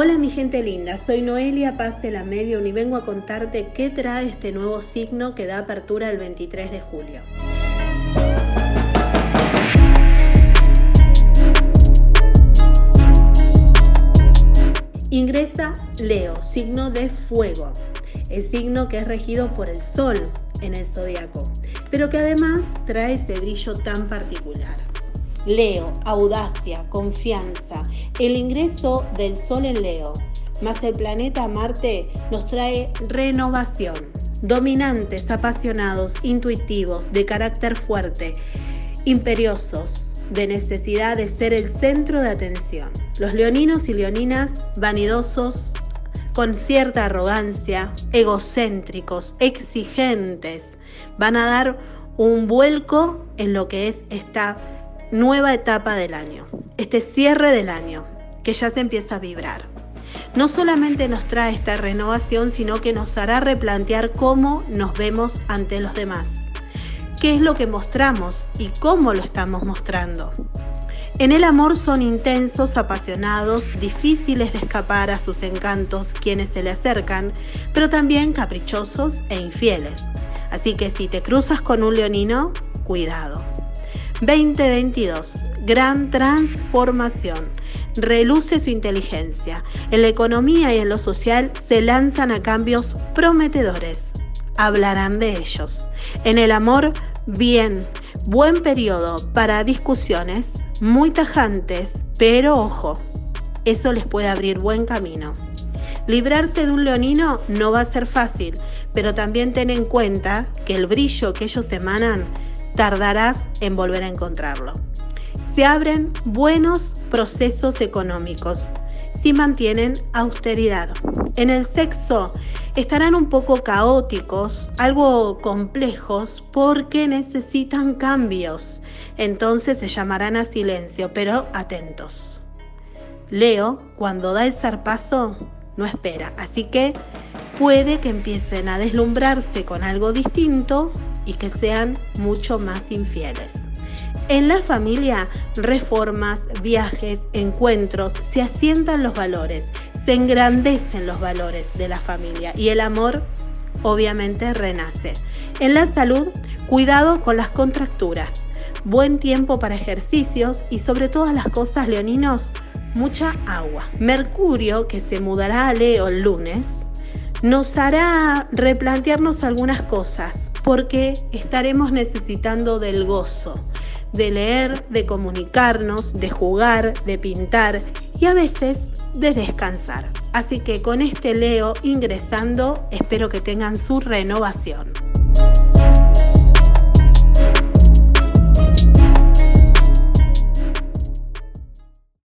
Hola mi gente linda, soy Noelia Paz de la Medium y vengo a contarte qué trae este nuevo signo que da apertura el 23 de julio. Ingresa Leo, signo de fuego, el signo que es regido por el Sol en el zodiaco, pero que además trae ese brillo tan particular. Leo, audacia, confianza, el ingreso del Sol en Leo, más el planeta Marte, nos trae renovación. Dominantes, apasionados, intuitivos, de carácter fuerte, imperiosos, de necesidad de ser el centro de atención. Los leoninos y leoninas vanidosos, con cierta arrogancia, egocéntricos, exigentes, van a dar un vuelco en lo que es esta nueva etapa del año, este cierre del año, que ya se empieza a vibrar. No solamente nos trae esta renovación, sino que nos hará replantear cómo nos vemos ante los demás, qué es lo que mostramos y cómo lo estamos mostrando. En el amor son intensos, apasionados, difíciles de escapar a sus encantos quienes se le acercan, pero también caprichosos e infieles. Así que si te cruzas con un leonino, cuidado. 2022. Gran transformación. Reluce su inteligencia. En la economía y en lo social se lanzan a cambios prometedores. Hablarán de ellos. En el amor, bien. Buen periodo para discusiones muy tajantes, pero ojo, eso les puede abrir buen camino. Librarse de un leonino no va a ser fácil, pero también ten en cuenta que el brillo que ellos emanan tardarás en volver a encontrarlo. Se abren buenos procesos económicos si mantienen austeridad. En el sexo estarán un poco caóticos, algo complejos, porque necesitan cambios. Entonces se llamarán a silencio, pero atentos. Leo, cuando da el zarpazo, no espera. Así que puede que empiecen a deslumbrarse con algo distinto y que sean mucho más infieles. En la familia, reformas, viajes, encuentros, se asientan los valores, se engrandecen los valores de la familia y el amor obviamente renace. En la salud, cuidado con las contracturas, buen tiempo para ejercicios y sobre todas las cosas leoninos, mucha agua. Mercurio, que se mudará a Leo el lunes, nos hará replantearnos algunas cosas porque estaremos necesitando del gozo, de leer, de comunicarnos, de jugar, de pintar y a veces de descansar. Así que con este Leo ingresando, espero que tengan su renovación.